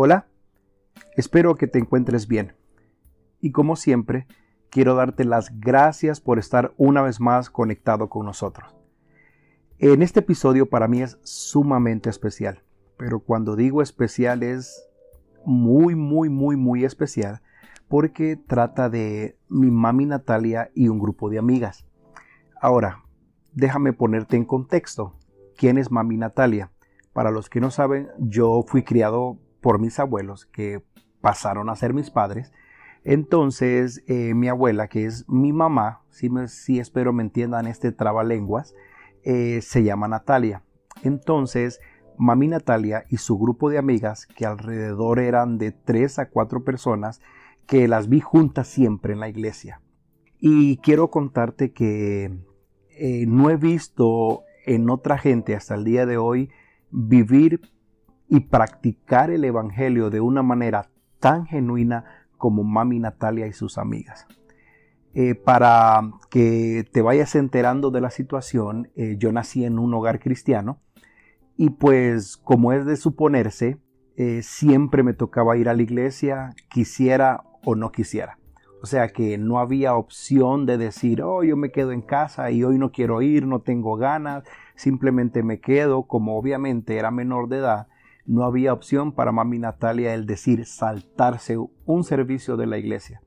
Hola, espero que te encuentres bien. Y como siempre, quiero darte las gracias por estar una vez más conectado con nosotros. En este episodio para mí es sumamente especial, pero cuando digo especial es muy, muy, muy, muy especial porque trata de mi mami Natalia y un grupo de amigas. Ahora, déjame ponerte en contexto. ¿Quién es mami Natalia? Para los que no saben, yo fui criado por mis abuelos que pasaron a ser mis padres. Entonces, eh, mi abuela, que es mi mamá, si, me, si espero me entiendan este trabalenguas, eh, se llama Natalia. Entonces, mami Natalia y su grupo de amigas, que alrededor eran de tres a cuatro personas, que las vi juntas siempre en la iglesia. Y quiero contarte que eh, no he visto en otra gente hasta el día de hoy vivir y practicar el Evangelio de una manera tan genuina como Mami Natalia y sus amigas. Eh, para que te vayas enterando de la situación, eh, yo nací en un hogar cristiano y pues como es de suponerse, eh, siempre me tocaba ir a la iglesia, quisiera o no quisiera. O sea que no había opción de decir, oh, yo me quedo en casa y hoy no quiero ir, no tengo ganas, simplemente me quedo, como obviamente era menor de edad, no había opción para mami Natalia el decir saltarse un servicio de la iglesia.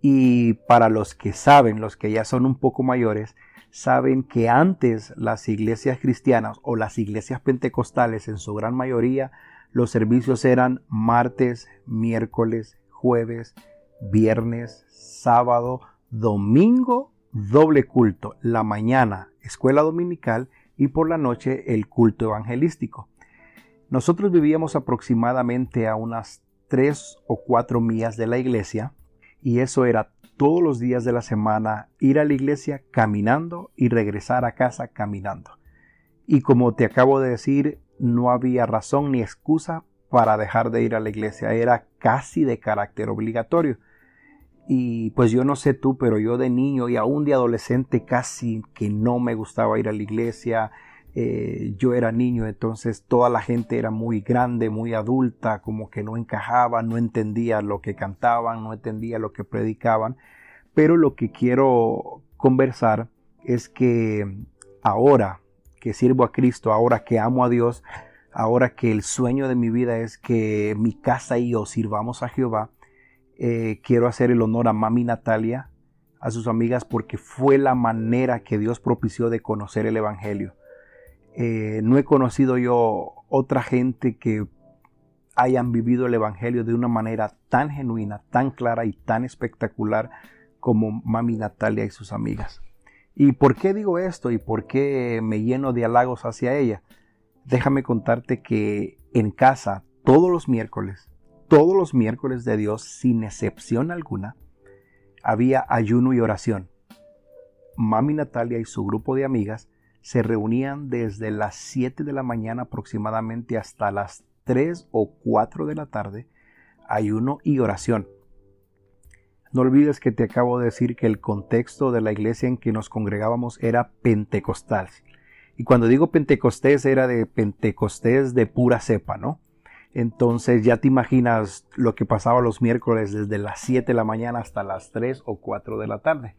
Y para los que saben, los que ya son un poco mayores, saben que antes las iglesias cristianas o las iglesias pentecostales en su gran mayoría, los servicios eran martes, miércoles, jueves, viernes, sábado, domingo, doble culto, la mañana escuela dominical y por la noche el culto evangelístico. Nosotros vivíamos aproximadamente a unas tres o cuatro millas de la iglesia y eso era todos los días de la semana ir a la iglesia caminando y regresar a casa caminando. Y como te acabo de decir, no había razón ni excusa para dejar de ir a la iglesia, era casi de carácter obligatorio. Y pues yo no sé tú, pero yo de niño y aún de adolescente casi que no me gustaba ir a la iglesia, eh, yo era niño, entonces toda la gente era muy grande, muy adulta, como que no encajaba, no entendía lo que cantaban, no entendía lo que predicaban. Pero lo que quiero conversar es que ahora que sirvo a Cristo, ahora que amo a Dios, ahora que el sueño de mi vida es que mi casa y yo sirvamos a Jehová, eh, quiero hacer el honor a Mami Natalia, a sus amigas, porque fue la manera que Dios propició de conocer el Evangelio. Eh, no he conocido yo otra gente que hayan vivido el Evangelio de una manera tan genuina, tan clara y tan espectacular como Mami Natalia y sus amigas. ¿Y por qué digo esto y por qué me lleno de halagos hacia ella? Déjame contarte que en casa todos los miércoles, todos los miércoles de Dios, sin excepción alguna, había ayuno y oración. Mami Natalia y su grupo de amigas se reunían desde las 7 de la mañana aproximadamente hasta las 3 o 4 de la tarde, ayuno y oración. No olvides que te acabo de decir que el contexto de la iglesia en que nos congregábamos era pentecostal. Y cuando digo pentecostés era de pentecostés de pura cepa, ¿no? Entonces ya te imaginas lo que pasaba los miércoles desde las 7 de la mañana hasta las 3 o 4 de la tarde.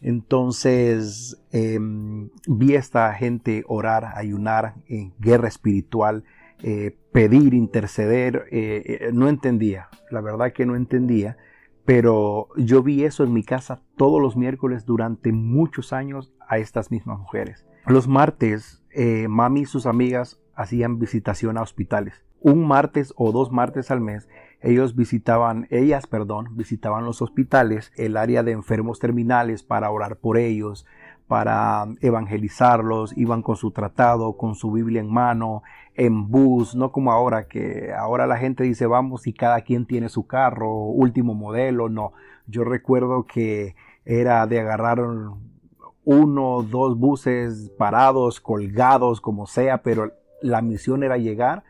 Entonces em, vi a esta gente orar, ayunar en guerra espiritual, eh, pedir, interceder. Eh, eh, no entendía, la verdad que no entendía, pero yo vi eso en mi casa todos los miércoles durante muchos años a estas mismas mujeres. Los martes, mami y sus amigas hacían visitación a hospitales. Un martes o dos martes al mes ellos visitaban, ellas, perdón, visitaban los hospitales, el área de enfermos terminales para orar por ellos, para evangelizarlos, iban con su tratado, con su Biblia en mano, en bus, no como ahora que ahora la gente dice vamos y cada quien tiene su carro, último modelo, no. Yo recuerdo que era de agarrar uno, dos buses parados, colgados, como sea, pero la misión era llegar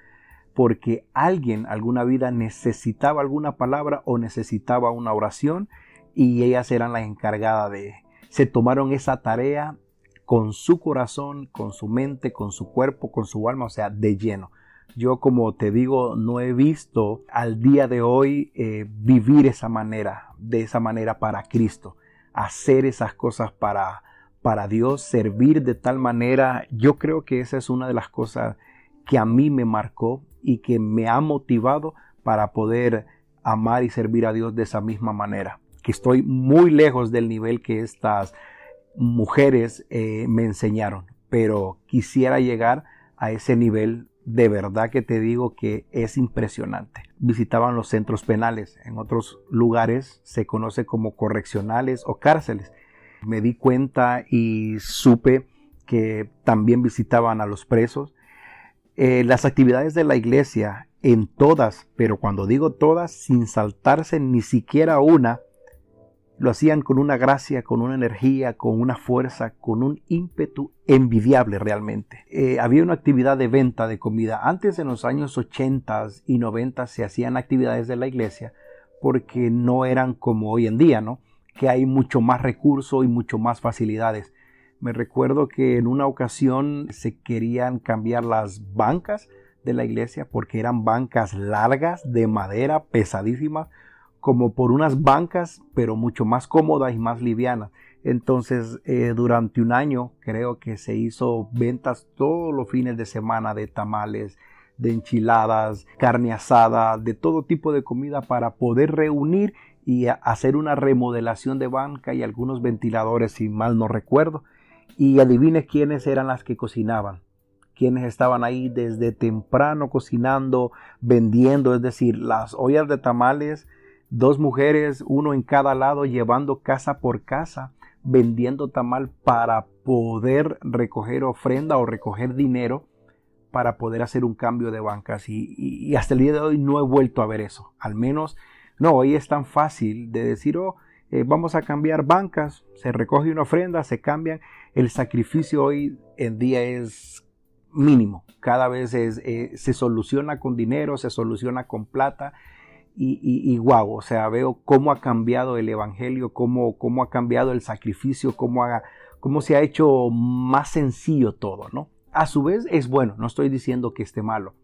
porque alguien alguna vida necesitaba alguna palabra o necesitaba una oración y ellas eran las encargadas de... Se tomaron esa tarea con su corazón, con su mente, con su cuerpo, con su alma, o sea, de lleno. Yo, como te digo, no he visto al día de hoy eh, vivir esa manera, de esa manera para Cristo, hacer esas cosas para, para Dios, servir de tal manera. Yo creo que esa es una de las cosas que a mí me marcó y que me ha motivado para poder amar y servir a Dios de esa misma manera. Que estoy muy lejos del nivel que estas mujeres eh, me enseñaron, pero quisiera llegar a ese nivel de verdad que te digo que es impresionante. Visitaban los centros penales, en otros lugares se conoce como correccionales o cárceles. Me di cuenta y supe que también visitaban a los presos. Eh, las actividades de la iglesia en todas, pero cuando digo todas, sin saltarse ni siquiera una, lo hacían con una gracia, con una energía, con una fuerza, con un ímpetu envidiable realmente. Eh, había una actividad de venta de comida. Antes en los años 80 y 90 se hacían actividades de la iglesia porque no eran como hoy en día, ¿no? Que hay mucho más recurso y mucho más facilidades. Me recuerdo que en una ocasión se querían cambiar las bancas de la iglesia porque eran bancas largas de madera, pesadísimas, como por unas bancas, pero mucho más cómodas y más livianas. Entonces, eh, durante un año creo que se hizo ventas todos los fines de semana de tamales, de enchiladas, carne asada, de todo tipo de comida para poder reunir y hacer una remodelación de banca y algunos ventiladores, si mal no recuerdo. Y adivine quiénes eran las que cocinaban quienes estaban ahí desde temprano cocinando, vendiendo, es decir, las ollas de tamales dos mujeres, uno en cada lado, llevando casa por casa, vendiendo tamal para poder recoger ofrenda o recoger dinero para poder hacer un cambio de bancas. Y, hasta el día de hoy no he vuelto a ver eso. Al menos, no, hoy es tan fácil de decir, oh, eh, vamos a cambiar bancas, se recoge una ofrenda, se cambian. El sacrificio hoy en día es mínimo. Cada vez eh, se soluciona con dinero, se soluciona con plata y, y, wow, o sea, veo cómo ha cambiado el Evangelio, cómo, cómo ha cambiado el sacrificio, cómo, cómo se ha hecho más sencillo todo, ¿no? A su vez es bueno, no estoy diciendo que esté malo,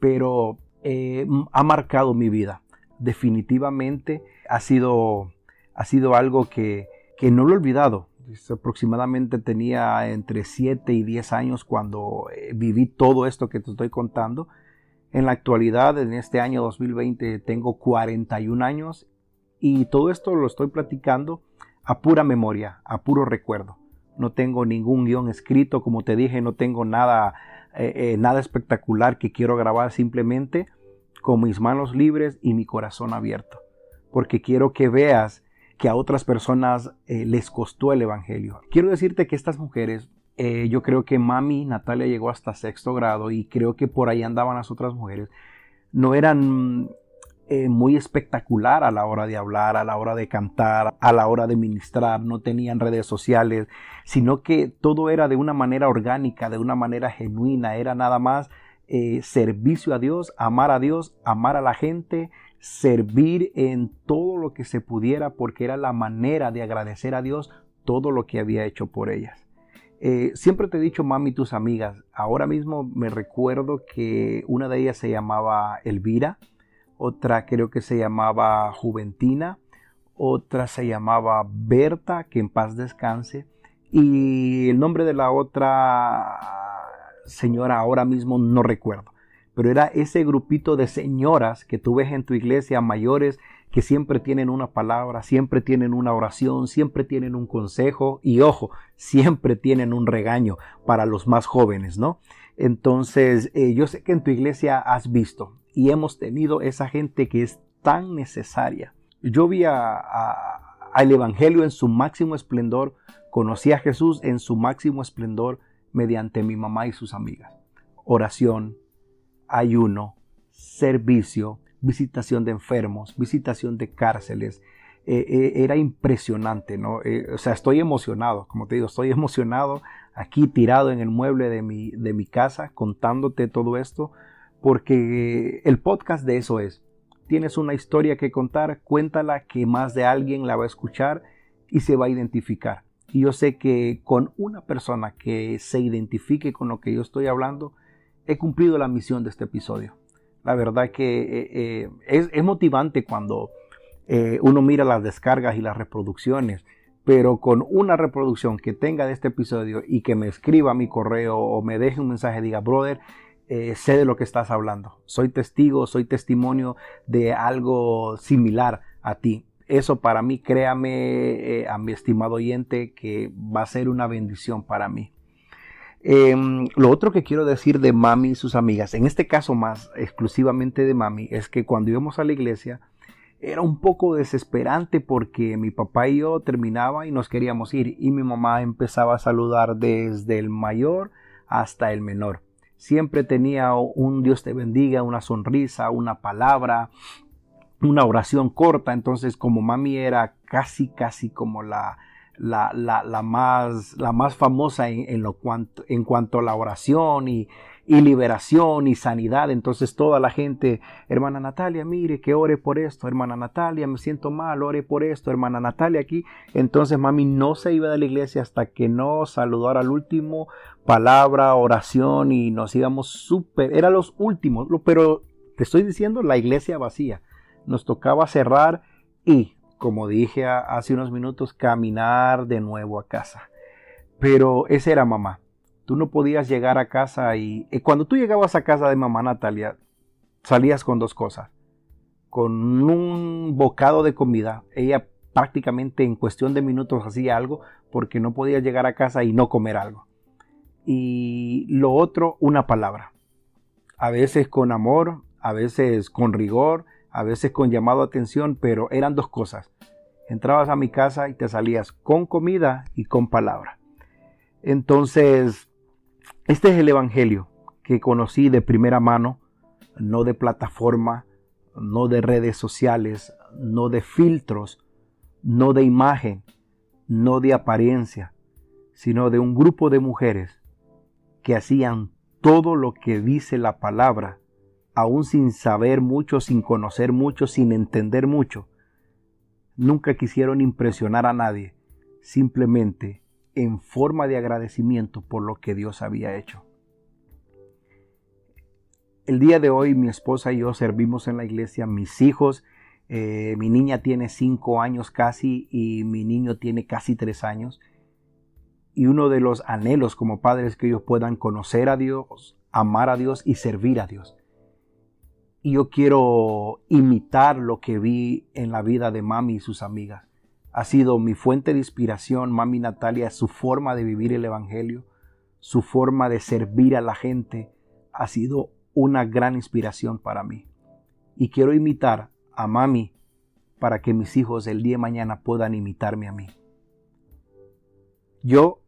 pero eh, ha marcado mi vida. Definitivamente ha sido, ha sido algo que, que no lo he olvidado. Aproximadamente tenía entre 7 y 10 años cuando eh, viví todo esto que te estoy contando en la actualidad, en este año 2020, tengo 41 años y todo esto lo estoy platicando a pura memoria, a puro recuerdo. No tengo ningún guion escrito, como te dije, no tengo nada, eh, eh, nada espectacular que quiero grabar simplemente con mis manos libres y mi corazón abierto. Porque quiero que veas que a otras personas eh, les costó el Evangelio. Quiero decirte que estas mujeres eh, yo creo que mami Natalia llegó hasta sexto grado y creo que por ahí andaban las otras mujeres. No eran eh, muy espectacular a la hora de hablar, a la hora de cantar, a la hora de ministrar, no tenían redes sociales, sino que todo era de una manera orgánica, de una manera genuina, era nada más servicio a Dios, amar a Dios, amar a la gente, servir en todo lo que se pudiera, porque era la manera de agradecer a Dios todo lo que había hecho por ellas. Eh, siempre te he dicho mami tus amigas. Ahora mismo me recuerdo que una de ellas se llamaba Elvira, otra creo que se llamaba Juventina, otra se llamaba Berta, que en paz descanse, y el nombre de la otra señora ahora mismo no recuerdo. Pero era ese grupito de señoras que tú ves en tu iglesia mayores que siempre tienen una palabra, siempre tienen una oración, siempre tienen un consejo y ojo, siempre tienen un regaño para los más jóvenes, ¿no? Entonces, eh, yo sé que en tu iglesia has visto y hemos tenido esa gente que es tan necesaria. Yo vi al Evangelio en su máximo esplendor, conocí a Jesús en su máximo esplendor mediante mi mamá y sus amigas. Oración, ayuno, servicio, visitación de enfermos, visitación de cárceles. Eh, eh, era impresionante, ¿no? Eh, o sea, estoy emocionado, como te digo, estoy emocionado aquí tirado en el mueble de mi, de mi casa contándote todo esto, porque el podcast de eso es. Tienes una historia que contar, cuéntala que más de alguien la va a escuchar y se va a identificar. Y yo sé que con una persona que se identifique con lo que yo estoy hablando, he cumplido la misión de este episodio. La verdad que eh, eh, es, es, motivante cuando eh, uno mira las descargas y las reproducciones, pero con una reproducción que tenga de este episodio y que me escriba mi correo o me deje un mensaje, diga, brother, sé de lo que estás hablando. Soy testigo, soy testimonio de algo similar a ti. Eso para mí, créame, a mi estimado oyente, que va a ser una bendición para mí. Em, lo otro que quiero decir de mami y sus amigas, en este caso más exclusivamente de mami, es que cuando íbamos a la iglesia era un poco desesperante porque mi papá y yo terminaba y nos queríamos ir y mi mamá empezaba a saludar desde el mayor hasta el menor. Siempre tenía un Dios te bendiga, una sonrisa, una palabra, una oración corta. Entonces como mami era casi, casi como la, la, la, más, la más famosa en, lo cuanto, en cuanto a la oración y, y, liberación y sanidad. Entonces toda la gente, hermana Natalia, mire que ore por esto, hermana Natalia, me siento mal, ore por esto, hermana Natalia aquí. Entonces mami no se iba de la iglesia hasta que no saludara al último palabra, oración y nos íbamos súper, eran los últimos, pero te estoy diciendo la iglesia vacía. Nos tocaba cerrar y como dije hace unos minutos, caminar de nuevo a casa. Pero esa era mamá. Tú no podías llegar a casa y, cuando tú llegabas a casa de mamá Natalia, salías con dos cosas. Con un bocado de comida. Ella prácticamente en cuestión de minutos hacía algo porque no podía llegar a casa y no comer algo. Y lo otro, una palabra. A veces con amor, a veces con rigor, a veces con llamado a atención, pero eran dos cosas. Entrabas a mi casa y te salías con comida y con palabra. Entonces, este es el Evangelio que conocí de primera mano, no de plataforma, no de redes sociales, no de filtros, no de imagen, no de apariencia, sino de un grupo de mujeres que hacían todo lo que dice la palabra aún sin saber mucho, sin conocer mucho, sin entender mucho, nunca quisieron impresionar a nadie, simplemente en forma de agradecimiento por lo que Dios había hecho. El día de hoy mi esposa y yo servimos en la iglesia, mis hijos, eh, mi niña tiene cinco años casi y mi niño tiene casi tres años. Y uno de los anhelos como padres es que ellos puedan conocer a Dios, amar a Dios y servir a Dios y yo quiero imitar lo que vi en la vida de mami y sus amigas. Ha sido mi fuente de inspiración, mami Natalia, su forma de vivir el Evangelio, su forma de servir a la gente, ha sido una gran inspiración para mí. Y quiero imitar a mami para que mis hijos el día de mañana puedan imitarme a mí. Yo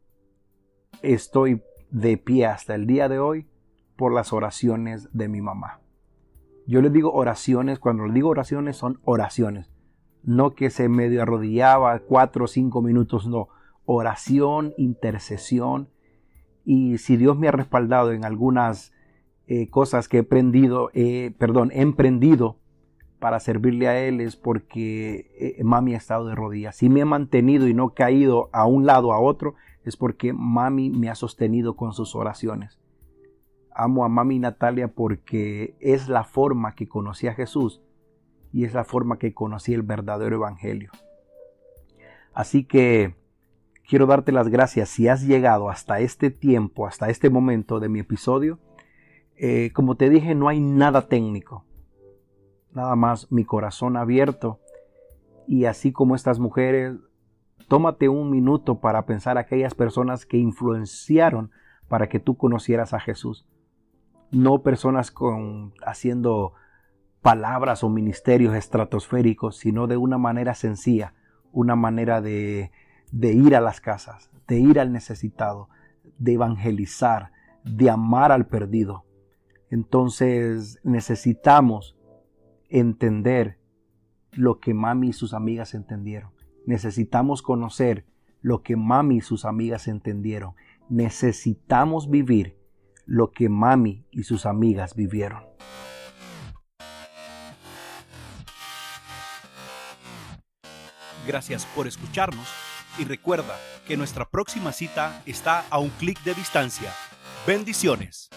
estoy de pie hasta el día de hoy por las oraciones de mi mamá. Yo les digo oraciones, cuando les digo oraciones son oraciones. No que se medio arrodillaba cuatro o cinco minutos, no. Oración, intercesión. Y si Dios me ha respaldado en algunas eh, cosas que he aprendido, perdón, he emprendido para servirle a Él es porque eh, mami ha estado de rodillas. Si me he mantenido y no caído a un lado a otro, es porque mami me ha sostenido con sus oraciones. Amo a mami Natalia porque es la forma que conocí a Jesús y es la forma que conocí el verdadero evangelio. Así que quiero darte las gracias si has llegado hasta este tiempo, hasta este momento de mi episodio. Eh, como te dije, no hay nada técnico, nada más mi corazón abierto y así como estas mujeres, tómate un minuto para pensar aquellas personas que influenciaron para que tú conocieras a Jesús no personas con haciendo palabras o ministerios estratosféricos, sino de una manera sencilla, una manera de, de ir a las casas, de ir al necesitado, de evangelizar, de amar al perdido. Entonces necesitamos entender lo que mami y sus amigas entendieron. Necesitamos conocer lo que mami y sus amigas entendieron. Necesitamos vivir lo que mami y sus amigas vivieron. Gracias por escucharnos y recuerda que nuestra próxima cita está a un clic de distancia. Bendiciones.